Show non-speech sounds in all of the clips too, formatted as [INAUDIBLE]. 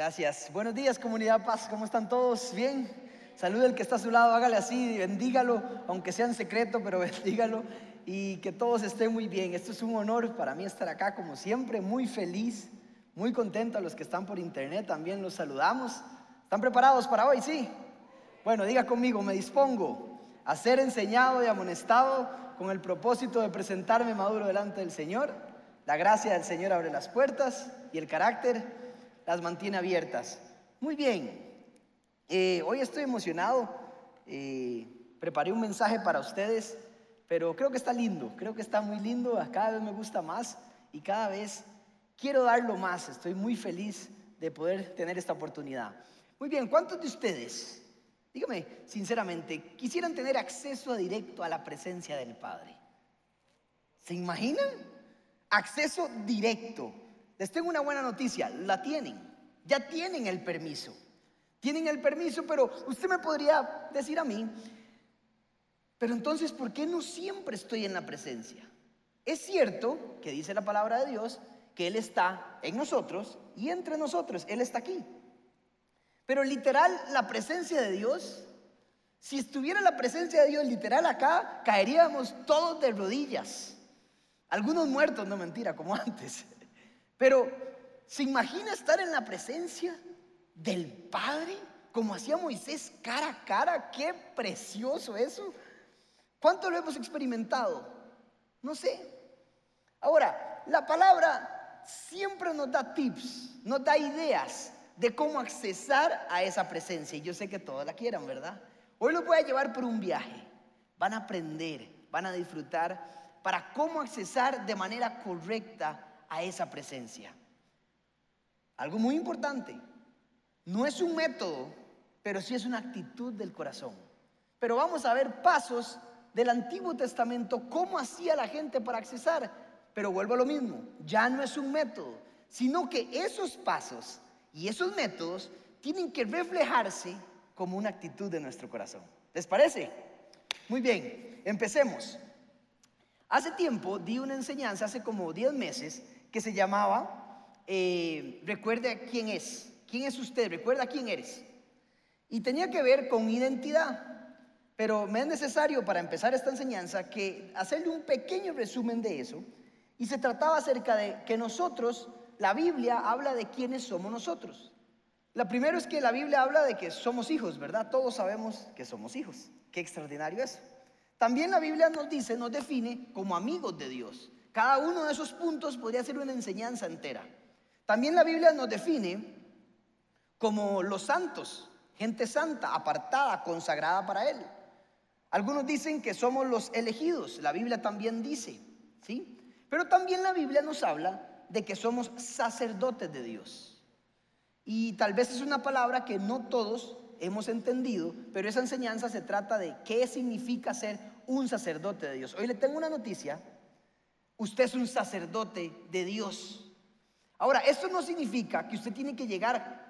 Gracias. Buenos días, comunidad Paz. ¿Cómo están todos? ¿Bien? Salude al que está a su lado, hágale así, bendígalo, aunque sea en secreto, pero [LAUGHS] bendígalo y que todos estén muy bien. Esto es un honor para mí estar acá, como siempre, muy feliz, muy contento. A los que están por internet también los saludamos. ¿Están preparados para hoy? Sí. Bueno, diga conmigo, me dispongo a ser enseñado y amonestado con el propósito de presentarme maduro delante del Señor. La gracia del Señor abre las puertas y el carácter las mantiene abiertas. Muy bien, eh, hoy estoy emocionado. Eh, preparé un mensaje para ustedes, pero creo que está lindo, creo que está muy lindo. Cada vez me gusta más y cada vez quiero darlo más. Estoy muy feliz de poder tener esta oportunidad. Muy bien, ¿cuántos de ustedes, dígame sinceramente, quisieran tener acceso directo a la presencia del Padre? ¿Se imaginan? Acceso directo. Les tengo una buena noticia, la tienen, ya tienen el permiso. Tienen el permiso, pero usted me podría decir a mí, pero entonces, ¿por qué no siempre estoy en la presencia? Es cierto que dice la palabra de Dios que Él está en nosotros y entre nosotros, Él está aquí. Pero literal, la presencia de Dios, si estuviera la presencia de Dios literal acá, caeríamos todos de rodillas. Algunos muertos, no mentira, como [LAUGHS] antes. Pero, ¿se imagina estar en la presencia? del Padre, como hacía Moisés cara a cara. Qué precioso eso. ¿Cuánto lo hemos experimentado? No sé. Ahora, la palabra siempre nos da tips, nos da ideas de cómo accesar a esa presencia. Y yo sé que todos la quieran, ¿verdad? Hoy los voy a llevar por un viaje. Van a aprender, van a disfrutar para cómo accesar de manera correcta a esa presencia. Algo muy importante, no es un método, pero sí es una actitud del corazón. Pero vamos a ver pasos del Antiguo Testamento, cómo hacía la gente para accesar. Pero vuelvo a lo mismo, ya no es un método, sino que esos pasos y esos métodos tienen que reflejarse como una actitud de nuestro corazón. ¿Les parece? Muy bien, empecemos. Hace tiempo di una enseñanza, hace como 10 meses, que se llamaba eh, Recuerde quién es. ¿Quién es usted? Recuerda quién eres. Y tenía que ver con identidad. Pero me es necesario para empezar esta enseñanza que hacerle un pequeño resumen de eso. Y se trataba acerca de que nosotros, la Biblia habla de quiénes somos nosotros. La primero es que la Biblia habla de que somos hijos, ¿verdad? Todos sabemos que somos hijos. Qué extraordinario es. También la Biblia nos dice, nos define como amigos de Dios. Cada uno de esos puntos podría ser una enseñanza entera. También la Biblia nos define como los santos, gente santa, apartada, consagrada para Él. Algunos dicen que somos los elegidos, la Biblia también dice, ¿sí? Pero también la Biblia nos habla de que somos sacerdotes de Dios. Y tal vez es una palabra que no todos hemos entendido, pero esa enseñanza se trata de qué significa ser un sacerdote de Dios. Hoy le tengo una noticia, usted es un sacerdote de Dios. Ahora, esto no significa que usted tiene que llegar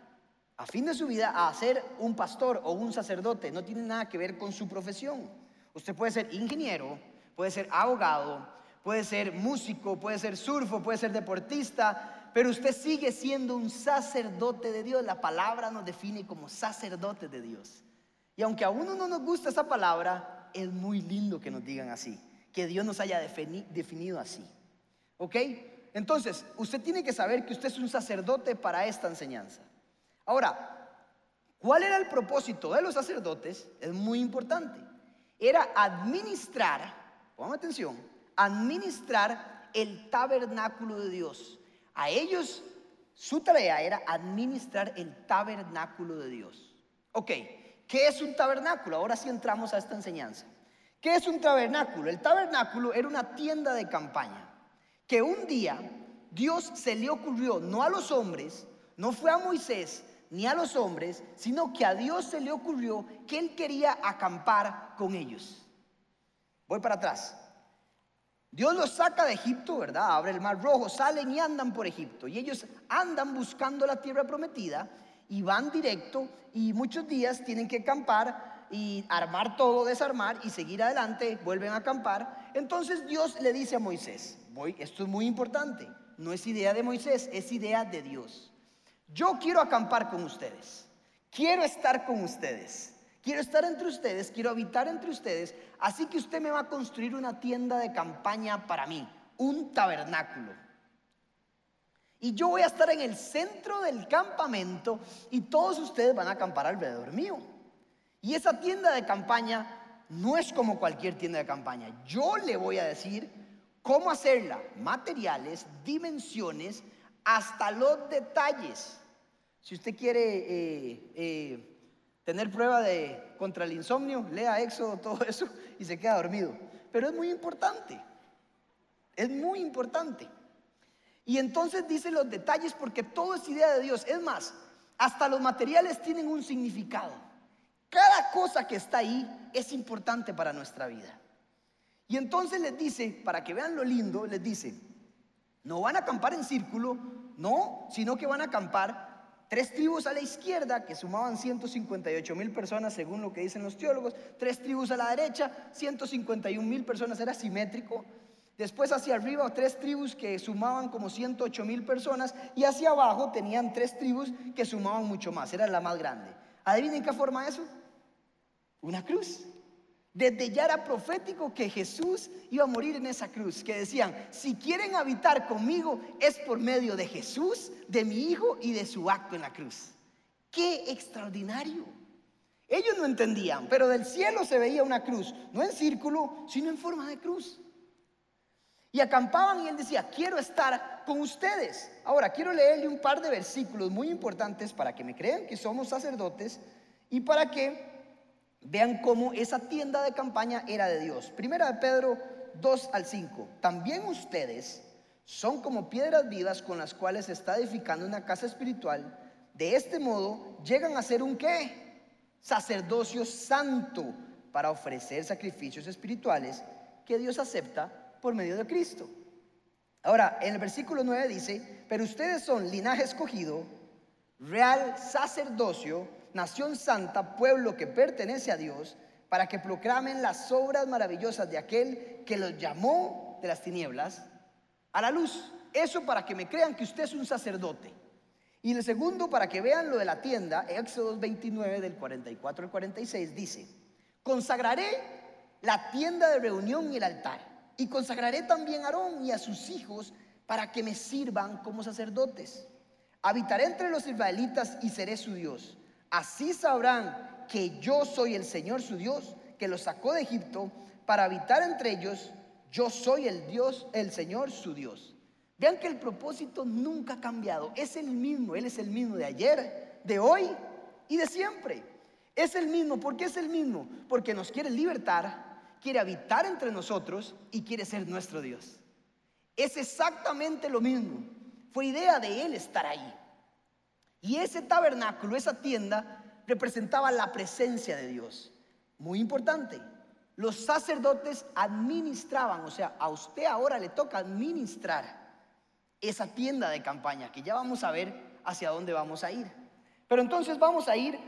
a fin de su vida a ser un pastor o un sacerdote. No tiene nada que ver con su profesión. Usted puede ser ingeniero, puede ser abogado, puede ser músico, puede ser surfo, puede ser deportista, pero usted sigue siendo un sacerdote de Dios. La palabra nos define como sacerdote de Dios. Y aunque a uno no nos gusta esa palabra, es muy lindo que nos digan así, que Dios nos haya definido así. ¿Ok? Entonces, usted tiene que saber que usted es un sacerdote para esta enseñanza. Ahora, ¿cuál era el propósito de los sacerdotes? Es muy importante. Era administrar, pongan atención, administrar el tabernáculo de Dios. A ellos su tarea era administrar el tabernáculo de Dios. Ok, ¿qué es un tabernáculo? Ahora sí entramos a esta enseñanza. ¿Qué es un tabernáculo? El tabernáculo era una tienda de campaña que un día Dios se le ocurrió, no a los hombres, no fue a Moisés, ni a los hombres, sino que a Dios se le ocurrió que Él quería acampar con ellos. Voy para atrás. Dios los saca de Egipto, ¿verdad? Abre el mar rojo, salen y andan por Egipto. Y ellos andan buscando la tierra prometida y van directo y muchos días tienen que acampar y armar todo, desarmar y seguir adelante, vuelven a acampar. Entonces Dios le dice a Moisés, voy, esto es muy importante, no es idea de Moisés, es idea de Dios. Yo quiero acampar con ustedes. Quiero estar con ustedes. Quiero estar entre ustedes, quiero habitar entre ustedes. Así que usted me va a construir una tienda de campaña para mí, un tabernáculo. Y yo voy a estar en el centro del campamento y todos ustedes van a acampar alrededor mío. Y esa tienda de campaña no es como cualquier tienda de campaña. Yo le voy a decir cómo hacerla, materiales, dimensiones, hasta los detalles. Si usted quiere eh, eh, tener prueba de contra el insomnio, lea Éxodo, [LAUGHS] todo eso y se queda dormido. Pero es muy importante. Es muy importante. Y entonces dice los detalles porque todo es idea de Dios. Es más, hasta los materiales tienen un significado. Cada cosa que está ahí es importante para nuestra vida. Y entonces les dice, para que vean lo lindo, les dice, no van a acampar en círculo, no, sino que van a acampar tres tribus a la izquierda, que sumaban 158 mil personas según lo que dicen los teólogos, tres tribus a la derecha, 151 mil personas, era simétrico. Después hacia arriba tres tribus que sumaban como 108 mil personas y hacia abajo tenían tres tribus que sumaban mucho más, era la más grande. ¿Adivinen qué forma eso? Una cruz. Desde ya era profético que Jesús iba a morir en esa cruz, que decían, si quieren habitar conmigo es por medio de Jesús, de mi Hijo y de su acto en la cruz. ¡Qué extraordinario! Ellos no entendían, pero del cielo se veía una cruz, no en círculo, sino en forma de cruz. Y acampaban y él decía, quiero estar con ustedes. Ahora, quiero leerle un par de versículos muy importantes para que me crean que somos sacerdotes y para que Vean cómo esa tienda de campaña era de Dios. Primera de Pedro 2 al 5. También ustedes son como piedras vivas con las cuales se está edificando una casa espiritual. De este modo llegan a ser un qué? Sacerdocio santo para ofrecer sacrificios espirituales que Dios acepta por medio de Cristo. Ahora, en el versículo 9 dice, pero ustedes son linaje escogido, real sacerdocio, nación santa, pueblo que pertenece a Dios, para que proclamen las obras maravillosas de aquel que los llamó de las tinieblas a la luz. Eso para que me crean que usted es un sacerdote. Y el segundo, para que vean lo de la tienda, Éxodo 29 del 44 al 46 dice, consagraré la tienda de reunión y el altar, y consagraré también a Aarón y a sus hijos para que me sirvan como sacerdotes. Habitaré entre los israelitas y seré su Dios. Así sabrán que yo soy el Señor su Dios, que los sacó de Egipto para habitar entre ellos. Yo soy el Dios, el Señor su Dios. Vean que el propósito nunca ha cambiado. Es el mismo. Él es el mismo de ayer, de hoy y de siempre. Es el mismo. ¿Por qué es el mismo? Porque nos quiere libertar, quiere habitar entre nosotros y quiere ser nuestro Dios. Es exactamente lo mismo. Fue idea de Él estar ahí. Y ese tabernáculo, esa tienda, representaba la presencia de Dios. Muy importante. Los sacerdotes administraban, o sea, a usted ahora le toca administrar esa tienda de campaña, que ya vamos a ver hacia dónde vamos a ir. Pero entonces vamos a ir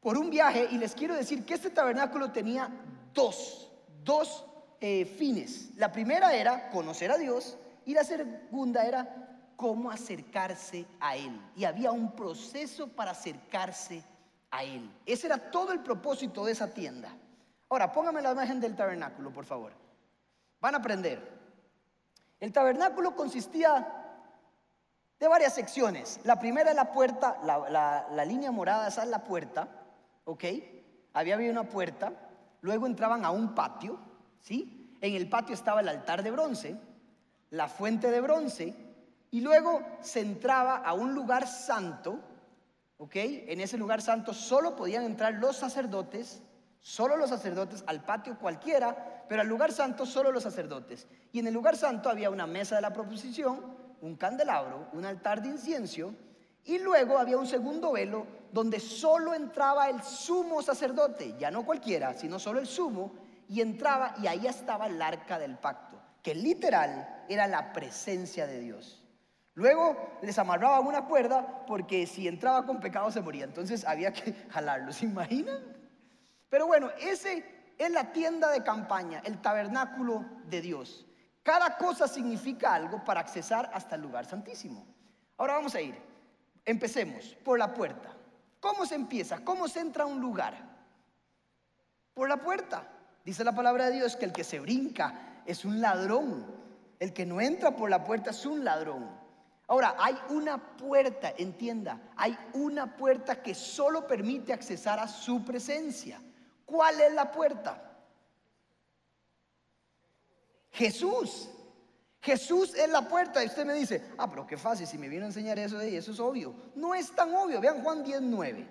por un viaje y les quiero decir que este tabernáculo tenía dos, dos eh, fines. La primera era conocer a Dios y la segunda era cómo acercarse a Él. Y había un proceso para acercarse a Él. Ese era todo el propósito de esa tienda. Ahora, póngame la imagen del tabernáculo, por favor. Van a aprender. El tabernáculo consistía de varias secciones. La primera es la puerta, la, línea morada, esa es la puerta, ¿ok? Había, había una puerta. Luego entraban a un patio, ¿sí? En el patio estaba el altar de bronce, la fuente de bronce, y luego se entraba a un lugar santo, ¿ok? En ese lugar santo solo podían entrar los sacerdotes, solo los sacerdotes, al patio cualquiera, pero al lugar santo solo los sacerdotes. Y en el lugar santo había una mesa de la proposición, un candelabro, un altar de incienso, y luego había un segundo velo donde solo entraba el sumo sacerdote, ya no cualquiera, sino solo el sumo, y entraba y ahí estaba el arca del pacto, que literal era la presencia de Dios. Luego les amarraban una cuerda porque si entraba con pecado se moría. Entonces había que [LAUGHS] jalarlo, ¿se imaginan? Pero bueno, ese es la tienda de campaña, el tabernáculo de Dios. Cada cosa significa algo para accesar hasta el lugar santísimo. Ahora vamos a ir. Empecemos por la puerta. ¿Cómo se empieza? ¿Cómo se entra a un lugar? Por la puerta. Dice la palabra de Dios que el que se brinca es un ladrón. El que no entra por la puerta es un ladrón. Ahora, hay una puerta, entienda, hay una puerta que solo permite accesar a su presencia. ¿Cuál es la puerta? Jesús. Jesús es la puerta y usted me dice, ah, pero qué fácil, si me viene a enseñar eso de eso es obvio. No es tan obvio, vean Juan 19.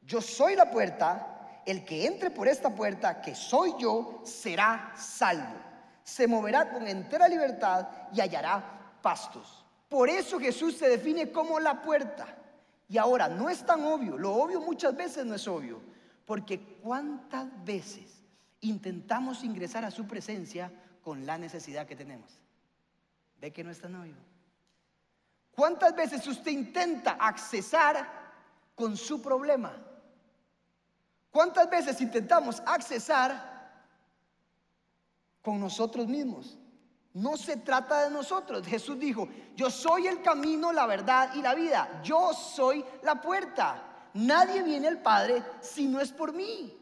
Yo soy la puerta, el que entre por esta puerta, que soy yo, será salvo. Se moverá con entera libertad y hallará pastos. Por eso Jesús se define como la puerta. Y ahora, no es tan obvio, lo obvio muchas veces no es obvio, porque cuántas veces intentamos ingresar a su presencia con la necesidad que tenemos. ¿Ve que no está novio? ¿Cuántas veces usted intenta accesar con su problema? ¿Cuántas veces intentamos accesar con nosotros mismos? No se trata de nosotros. Jesús dijo, yo soy el camino, la verdad y la vida. Yo soy la puerta. Nadie viene al Padre si no es por mí.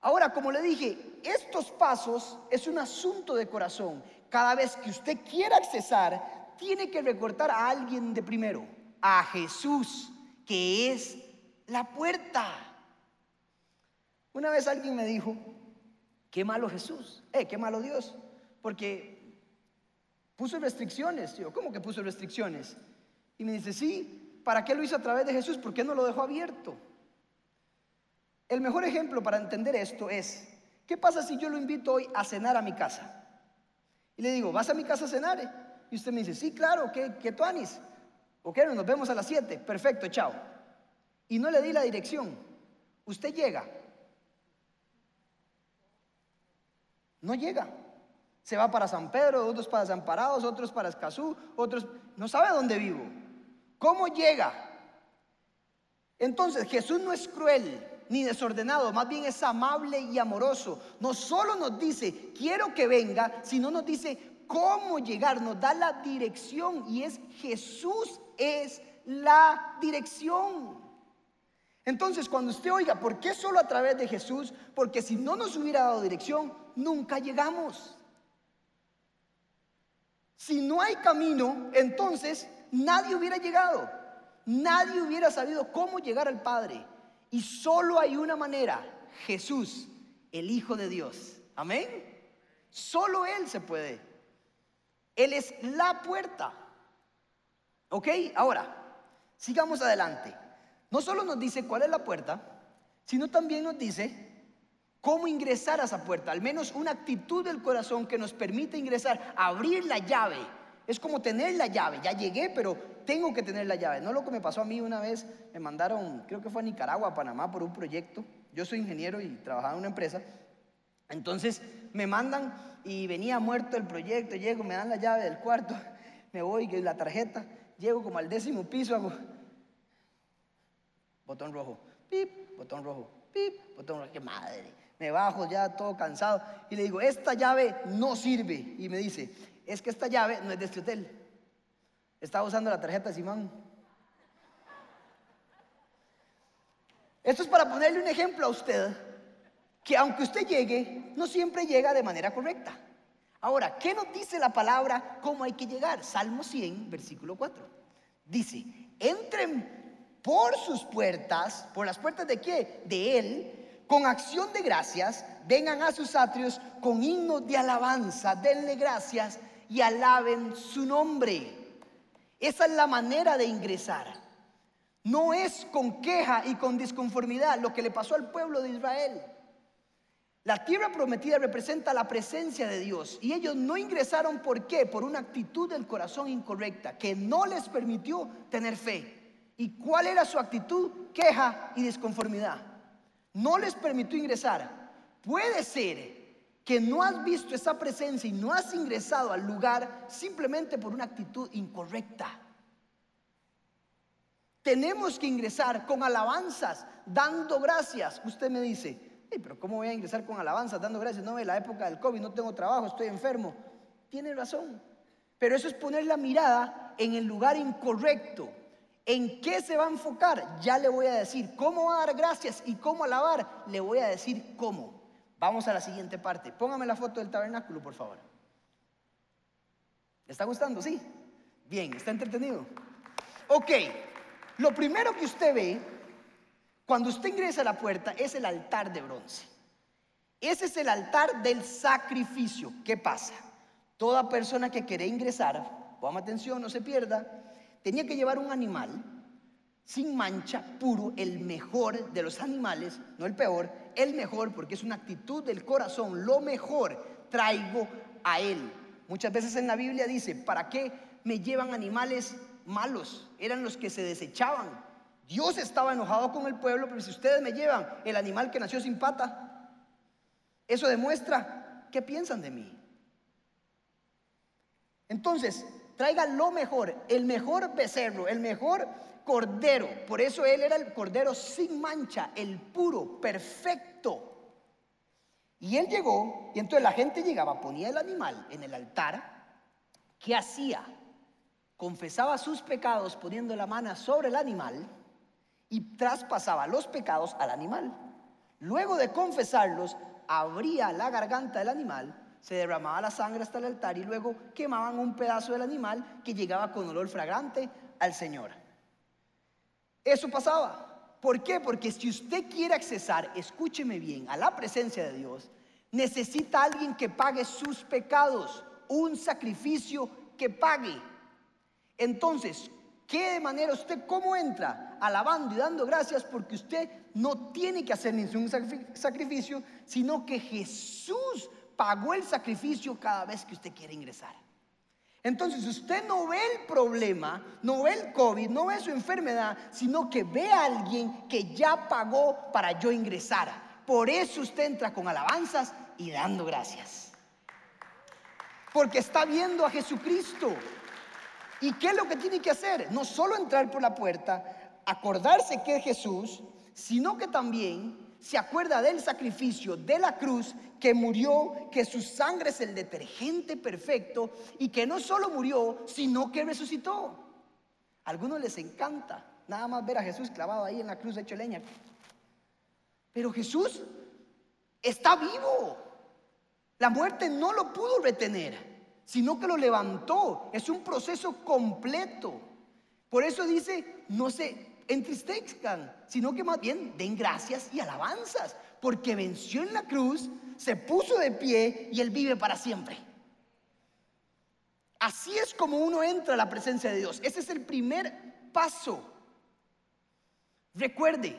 Ahora, como le dije, estos pasos es un asunto de corazón. Cada vez que usted quiera accesar, tiene que recortar a alguien de primero, a Jesús, que es la puerta. Una vez alguien me dijo, qué malo Jesús, eh, qué malo Dios, porque puso restricciones. Yo, ¿cómo que puso restricciones? Y me dice, sí, ¿para qué lo hizo a través de Jesús? ¿Por qué no lo dejó abierto? El mejor ejemplo para entender esto es, ¿qué pasa si yo lo invito hoy a cenar a mi casa? Y le digo, ¿vas a mi casa a cenar? Y usted me dice, sí, claro, ¿qué, qué tú anis? Ok, nos vemos a las 7. Perfecto, chao. Y no le di la dirección. Usted llega. No llega. Se va para San Pedro, otros para San Parados, otros para Escazú, otros... No sabe dónde vivo. ¿Cómo llega? Entonces Jesús no es cruel ni desordenado, más bien es amable y amoroso. No solo nos dice, quiero que venga, sino nos dice cómo llegar, nos da la dirección y es Jesús es la dirección. Entonces, cuando usted oiga, ¿por qué solo a través de Jesús? Porque si no nos hubiera dado dirección, nunca llegamos. Si no hay camino, entonces nadie hubiera llegado. Nadie hubiera sabido cómo llegar al Padre. Y solo hay una manera, Jesús, el Hijo de Dios. Amén. Solo Él se puede. Él es la puerta. ¿Ok? Ahora, sigamos adelante. No solo nos dice cuál es la puerta, sino también nos dice cómo ingresar a esa puerta. Al menos una actitud del corazón que nos permite ingresar, abrir la llave. Es como tener la llave. Ya llegué, pero tengo que tener la llave. No lo que me pasó a mí una vez, me mandaron, creo que fue a Nicaragua, a Panamá, por un proyecto. Yo soy ingeniero y trabajaba en una empresa. Entonces me mandan y venía muerto el proyecto, llego, me dan la llave del cuarto, [LAUGHS] me voy, la tarjeta, llego como al décimo piso, hago botón rojo, pip, botón rojo, pip, botón rojo, qué madre. Me bajo ya todo cansado y le digo, esta llave no sirve. Y me dice, es que esta llave no es de este hotel. Estaba usando la tarjeta de Simón. Esto es para ponerle un ejemplo a usted, que aunque usted llegue, no siempre llega de manera correcta. Ahora, ¿qué nos dice la palabra cómo hay que llegar? Salmo 100, versículo 4. Dice, entren por sus puertas, por las puertas de qué? De Él, con acción de gracias, vengan a sus atrios con himnos de alabanza, denle gracias y alaben su nombre. Esa es la manera de ingresar. No es con queja y con disconformidad lo que le pasó al pueblo de Israel. La tierra prometida representa la presencia de Dios y ellos no ingresaron ¿por qué? Por una actitud del corazón incorrecta que no les permitió tener fe. ¿Y cuál era su actitud? Queja y disconformidad. No les permitió ingresar. Puede ser que no has visto esa presencia y no has ingresado al lugar simplemente por una actitud incorrecta. Tenemos que ingresar con alabanzas, dando gracias. Usted me dice, pero ¿cómo voy a ingresar con alabanzas, dando gracias? No, en la época del COVID no tengo trabajo, estoy enfermo. Tiene razón. Pero eso es poner la mirada en el lugar incorrecto. ¿En qué se va a enfocar? Ya le voy a decir cómo va a dar gracias y cómo alabar. Le voy a decir cómo. Vamos a la siguiente parte. Póngame la foto del tabernáculo, por favor. ¿Le está gustando? Sí. Bien, ¿está entretenido? Ok, lo primero que usted ve cuando usted ingresa a la puerta es el altar de bronce. Ese es el altar del sacrificio. ¿Qué pasa? Toda persona que quiere ingresar, ponga atención, no se pierda, tenía que llevar un animal sin mancha, puro, el mejor de los animales, no el peor, el mejor, porque es una actitud del corazón, lo mejor traigo a él. Muchas veces en la Biblia dice, ¿para qué me llevan animales malos? Eran los que se desechaban. Dios estaba enojado con el pueblo, pero si ustedes me llevan el animal que nació sin pata, eso demuestra qué piensan de mí. Entonces, traiga lo mejor, el mejor becerro, el mejor cordero. Por eso él era el cordero sin mancha, el puro, perfecto. Y él llegó, y entonces la gente llegaba, ponía el animal en el altar. ¿Qué hacía? Confesaba sus pecados poniendo la mano sobre el animal y traspasaba los pecados al animal. Luego de confesarlos, abría la garganta del animal, se derramaba la sangre hasta el altar y luego quemaban un pedazo del animal que llegaba con olor fragrante al Señor. Eso pasaba. ¿Por qué? Porque si usted quiere accesar, escúcheme bien, a la presencia de Dios, necesita alguien que pague sus pecados, un sacrificio que pague. Entonces, ¿qué de manera usted cómo entra? Alabando y dando gracias porque usted no tiene que hacer ningún sacrificio, sino que Jesús pagó el sacrificio cada vez que usted quiere ingresar. Entonces usted no ve el problema, no ve el COVID, no ve su enfermedad, sino que ve a alguien que ya pagó para yo ingresar. Por eso usted entra con alabanzas y dando gracias. Porque está viendo a Jesucristo. ¿Y qué es lo que tiene que hacer? No solo entrar por la puerta, acordarse que es Jesús, sino que también se acuerda del sacrificio de la cruz que murió, que su sangre es el detergente perfecto y que no solo murió, sino que resucitó. A algunos les encanta nada más ver a Jesús clavado ahí en la cruz hecho leña. Pero Jesús está vivo. La muerte no lo pudo retener, sino que lo levantó. Es un proceso completo. Por eso dice, no se entristezcan, sino que más bien den gracias y alabanzas, porque venció en la cruz, se puso de pie y Él vive para siempre. Así es como uno entra a la presencia de Dios. Ese es el primer paso. Recuerde,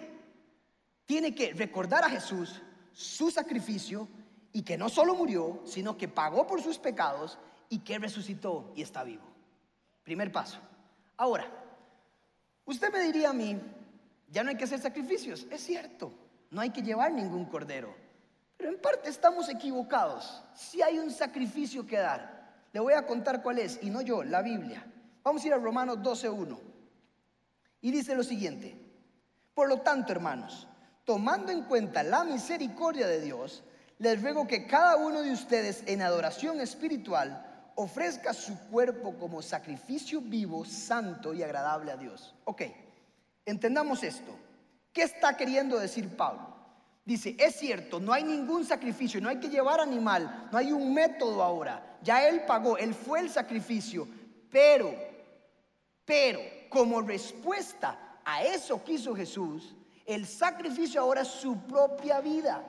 tiene que recordar a Jesús su sacrificio y que no solo murió, sino que pagó por sus pecados y que resucitó y está vivo. Primer paso. Ahora, Usted me diría a mí, ya no hay que hacer sacrificios. Es cierto, no hay que llevar ningún cordero. Pero en parte estamos equivocados. Si hay un sacrificio que dar. Le voy a contar cuál es, y no yo, la Biblia. Vamos a ir a Romanos 12.1. Y dice lo siguiente. Por lo tanto, hermanos, tomando en cuenta la misericordia de Dios, les ruego que cada uno de ustedes en adoración espiritual ofrezca su cuerpo como sacrificio vivo, santo y agradable a Dios. Ok, entendamos esto. ¿Qué está queriendo decir Pablo? Dice, es cierto, no hay ningún sacrificio, no hay que llevar animal, no hay un método ahora. Ya Él pagó, Él fue el sacrificio, pero, pero, como respuesta a eso que hizo Jesús, el sacrificio ahora es su propia vida.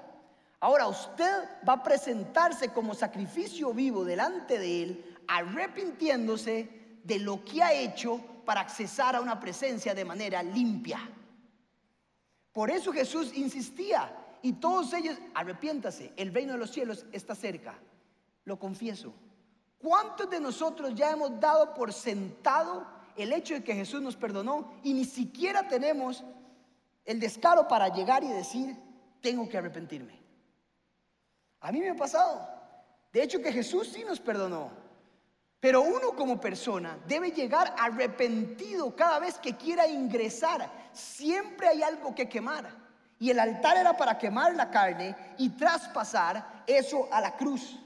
Ahora usted va a presentarse como sacrificio vivo delante de Él, arrepintiéndose de lo que ha hecho para accesar a una presencia de manera limpia. Por eso Jesús insistía y todos ellos, arrepiéntase, el reino de los cielos está cerca. Lo confieso. ¿Cuántos de nosotros ya hemos dado por sentado el hecho de que Jesús nos perdonó y ni siquiera tenemos el descaro para llegar y decir, tengo que arrepentirme? A mí me ha pasado. De hecho que Jesús sí nos perdonó. Pero uno como persona debe llegar arrepentido cada vez que quiera ingresar. Siempre hay algo que quemar. Y el altar era para quemar la carne y traspasar eso a la cruz.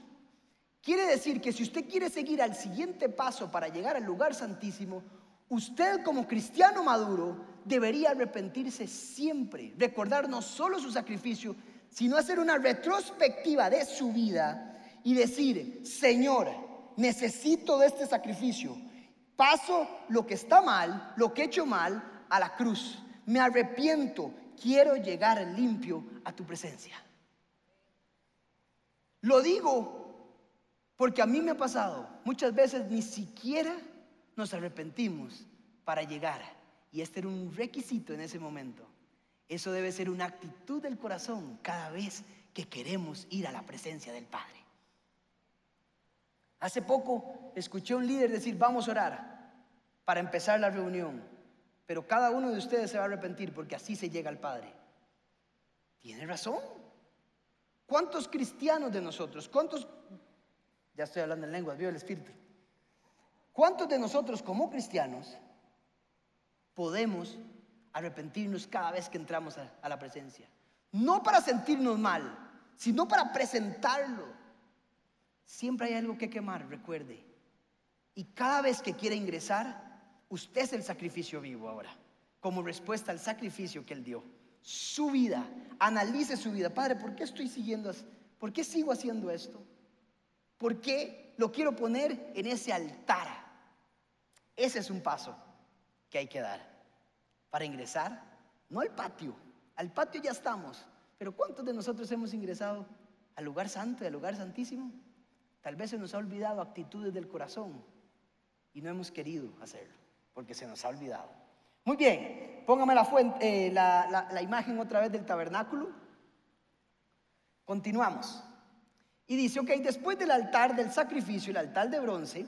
Quiere decir que si usted quiere seguir al siguiente paso para llegar al lugar santísimo, Usted como cristiano maduro debería arrepentirse siempre, recordar no solo su sacrificio, sino hacer una retrospectiva de su vida y decir, Señor, necesito de este sacrificio. Paso lo que está mal, lo que he hecho mal, a la cruz. Me arrepiento, quiero llegar limpio a tu presencia. Lo digo porque a mí me ha pasado, muchas veces ni siquiera nos arrepentimos para llegar. Y este era un requisito en ese momento. Eso debe ser una actitud del corazón cada vez que queremos ir a la presencia del Padre. Hace poco escuché a un líder decir, vamos a orar para empezar la reunión, pero cada uno de ustedes se va a arrepentir porque así se llega al Padre. Tiene razón. ¿Cuántos cristianos de nosotros, cuántos, ya estoy hablando en lenguas, vio el Espíritu, cuántos de nosotros como cristianos podemos arrepentirnos cada vez que entramos a, la presencia? No para sentirnos mal, sino para presentarlo. Siempre hay algo que quemar, recuerde. Y cada vez que quiera ingresar, usted es el sacrificio vivo ahora, como respuesta al sacrificio que Él dio su vida, analice su vida. Padre, ¿por qué estoy siguiendo? ¿Por qué sigo haciendo esto? ¿Por qué lo quiero poner en ese altar? Ese es un paso que hay que dar para ingresar, no al patio, al patio ya estamos, pero ¿cuántos de nosotros hemos ingresado al lugar santo y al lugar santísimo? Tal vez se nos ha olvidado actitudes del corazón y no hemos querido hacerlo porque se nos ha olvidado. Muy bien, póngame la, fuente, eh, la, imagen otra vez del tabernáculo. Continuamos. Y dice, ok, después del altar del sacrificio, el altar de bronce,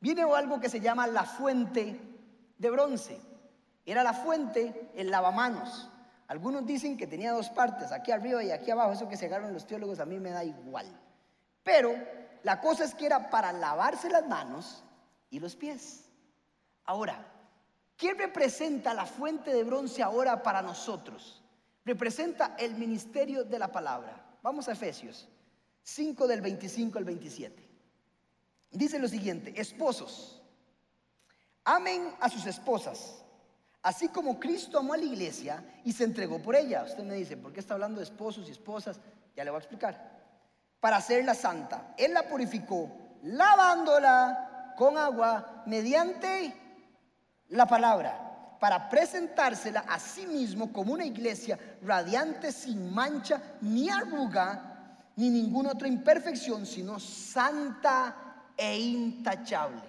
viene algo que se llama la fuente de bronce. Era la fuente, el lavamanos. Algunos dicen que tenía dos partes, aquí arriba y aquí abajo. Eso que se agarran los teólogos a mí me da igual. Pero la cosa es que era para lavarse las manos y los pies. Ahora, ¿Qué representa la fuente de bronce ahora para nosotros? Representa el ministerio de la palabra. Vamos a Efesios 5 del 25 al 27. Dice lo siguiente, esposos, amen a sus esposas, así como Cristo amó a la iglesia y se entregó por ella. Usted me dice, ¿por qué está hablando de esposos y esposas? Ya le voy a explicar. Para hacerla santa. Él la purificó lavándola con agua mediante la palabra para presentársela a sí mismo como una iglesia radiante, sin mancha, ni arruga, ni ninguna otra imperfección, sino santa e intachable.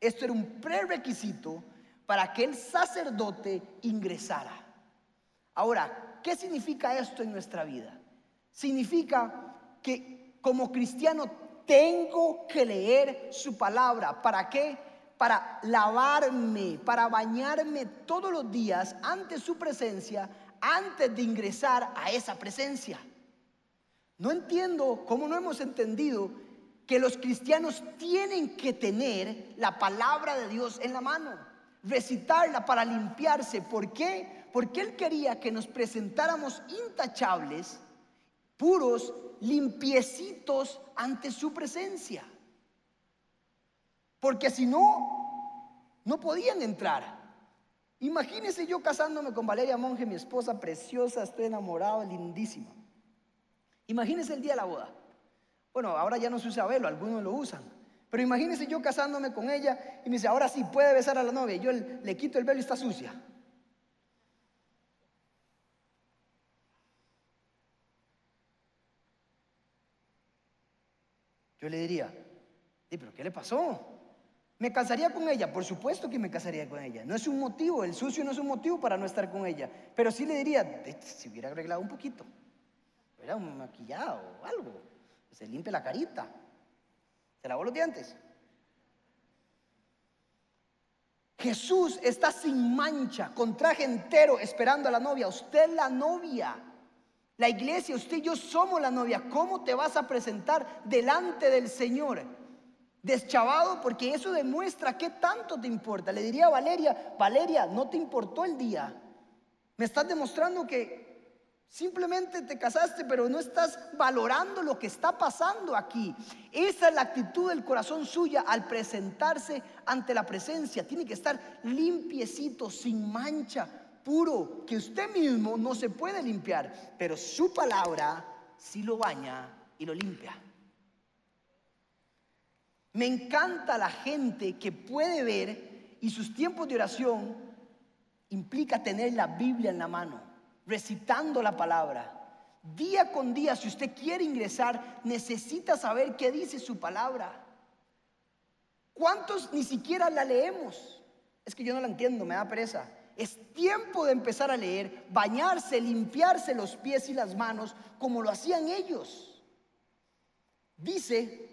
Esto era un prerequisito para que el sacerdote ingresara. Ahora, ¿qué significa esto en nuestra vida? Significa que como cristiano tengo que leer su palabra. ¿Para qué? para lavarme, para bañarme todos los días ante su presencia, antes de ingresar a esa presencia. No entiendo cómo no hemos entendido que los cristianos tienen que tener la palabra de Dios en la mano, recitarla para limpiarse. ¿Por qué? Porque Él quería que nos presentáramos intachables, puros, limpiecitos ante su presencia. Porque si no, no podían entrar. Imagínense yo casándome con Valeria Monge, mi esposa preciosa, estoy enamorado, lindísima. Imagínense el día de la boda. Bueno, ahora ya no se usa velo, algunos lo usan. Pero imagínense yo casándome con ella y me dice, ahora sí puede besar a la novia. Y yo le quito el velo y está sucia. Yo le diría, pero ¿qué le pasó? ¿Me casaría con ella? Por supuesto que me casaría con ella. No es un motivo, el sucio no es un motivo para no estar con ella. Pero sí le diría, si hubiera arreglado un poquito, hubiera un maquillado o algo, se limpie la carita, se lavó los dientes. Jesús está sin mancha, con traje entero, esperando a la novia. Usted la novia. La iglesia, usted y yo somos la novia. ¿Cómo te vas a presentar delante del Señor? Deschavado porque eso demuestra qué tanto te importa. Le diría a Valeria, Valeria, no te importó el día. Me estás demostrando que Simplemente te casaste, pero no estás valorando lo que está pasando aquí. Esa es la actitud del corazón suya al presentarse ante la presencia. Tiene que estar limpiecito, sin mancha, puro, que usted mismo no se puede limpiar, pero su palabra sí lo baña y lo limpia. Me encanta la gente que puede ver y sus tiempos de oración implica tener la Biblia en la mano recitando la palabra. Día con día, si usted quiere ingresar, necesita saber qué dice su palabra. ¿Cuántos ni siquiera la leemos? Es que yo no la entiendo, me da pereza. Es tiempo de empezar a leer, bañarse, limpiarse los pies y las manos como lo hacían ellos. Dice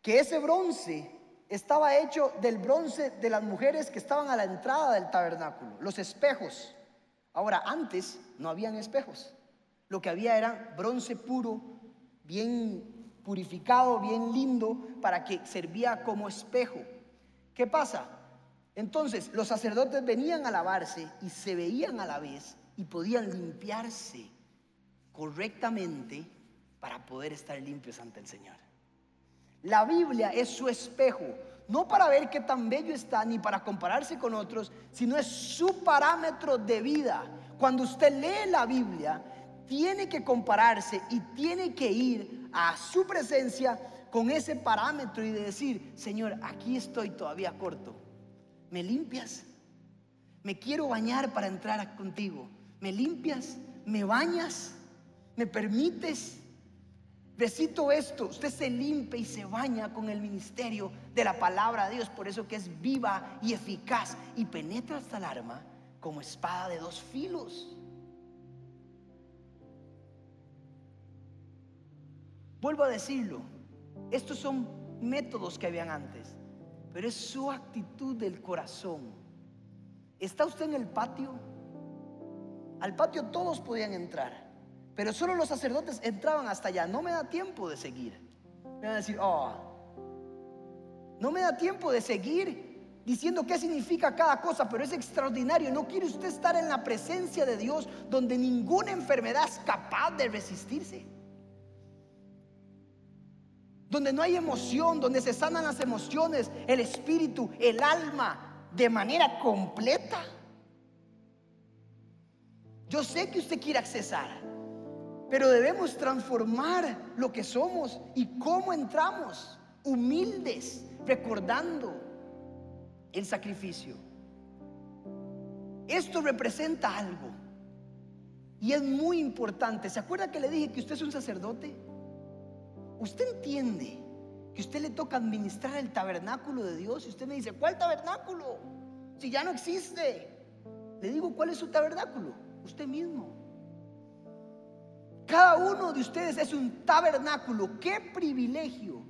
que ese bronce estaba hecho del bronce de las mujeres que estaban a la entrada del tabernáculo, los espejos. Ahora, antes no habían espejos. Lo que había era bronce puro, bien purificado, bien lindo, para que servía como espejo. ¿Qué pasa? Entonces, los sacerdotes venían a lavarse y se veían a la vez y podían limpiarse correctamente para poder estar limpios ante el Señor. La Biblia es su espejo, no para ver qué tan bello está ni para compararse con otros, sino es su parámetro de vida. Cuando usted lee la Biblia, tiene que compararse y tiene que ir a su presencia con ese parámetro y de decir, Señor, aquí estoy todavía corto. ¿Me limpias? Me quiero bañar para entrar contigo. ¿Me limpias? ¿Me bañas? ¿Me permites? Recito esto, usted se limpia y se baña con el ministerio de la palabra de Dios, por eso que es viva y eficaz y penetra hasta el arma como espada de dos filos. Vuelvo a decirlo, estos son métodos que habían antes, pero es su actitud del corazón. ¿Está usted en el patio? Al patio todos podían entrar. Pero solo los sacerdotes entraban hasta allá. No me da tiempo de seguir. Me van a decir, oh, no me da tiempo de seguir diciendo qué significa cada cosa, pero es extraordinario. ¿No quiere usted estar en la presencia de Dios donde ninguna enfermedad es capaz de resistirse? Donde no hay emoción, donde se sanan las emociones, el espíritu, el alma, de manera completa. Yo sé que usted quiere accesar. Pero debemos transformar lo que somos y cómo entramos, humildes, recordando el sacrificio. Esto representa algo y es muy importante. ¿Se acuerda que le dije que usted es un sacerdote? Usted entiende que usted le toca administrar el tabernáculo de Dios y usted me dice, ¿cuál tabernáculo? Si ya no existe. Le digo, ¿cuál es su tabernáculo? Usted mismo. Cada uno de ustedes es un tabernáculo. Qué privilegio.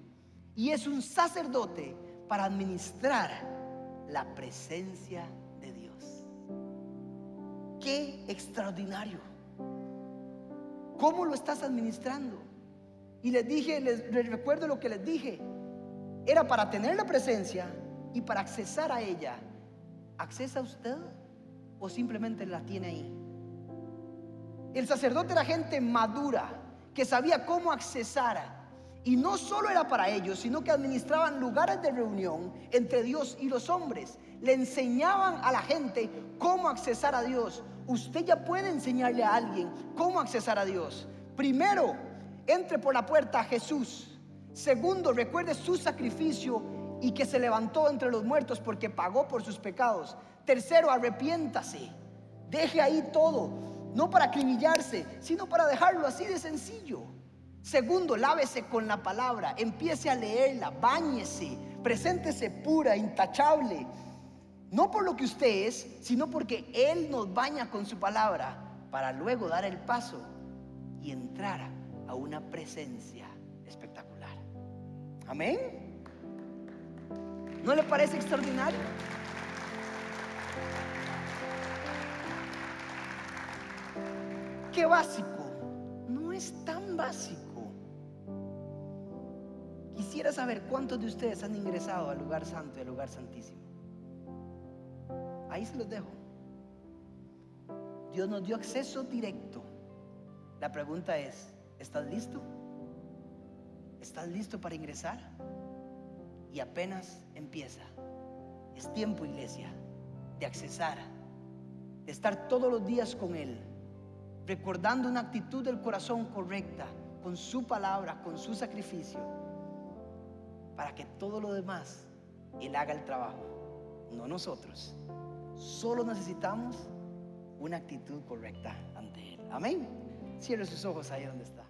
Y es un sacerdote para administrar la presencia de Dios. Qué extraordinario. ¿Cómo lo estás administrando? Y les dije, les, recuerdo lo que les dije. Era para tener la presencia y para accesar a ella. ¿Accesa usted o simplemente la tiene ahí? El sacerdote era gente madura, que sabía cómo accesar. Y no solo era para ellos, sino que administraban lugares de reunión entre Dios y los hombres. Le enseñaban a la gente cómo accesar a Dios. Usted ya puede enseñarle a alguien cómo accesar a Dios. Primero, entre por la puerta a Jesús. Segundo, recuerde su sacrificio y que se levantó entre los muertos porque pagó por sus pecados. Tercero, arrepiéntase. Deje ahí todo no para acribillarse, sino para dejarlo así de sencillo. Segundo, lávese con la palabra, empiece a leerla, báñese, preséntese pura, intachable. No por lo que usted es, sino porque Él nos baña con su palabra para luego dar el paso y entrar a una presencia espectacular. Amén. ¿No le parece extraordinario? Qué básico? No es tan básico. Quisiera saber cuántos de ustedes han ingresado al lugar santo y al lugar santísimo. Ahí se los dejo. Dios nos dio acceso directo. La pregunta es, ¿estás listo? ¿Estás listo para ingresar? Y apenas empieza. Es tiempo, iglesia, de accesar, de estar todos los días con Él, recordando una actitud del corazón correcta, con su palabra, con su sacrificio, para que todo lo demás Él haga el trabajo, no nosotros. Solo necesitamos una actitud correcta ante Él. Amén. Cierre sus ojos ahí donde está.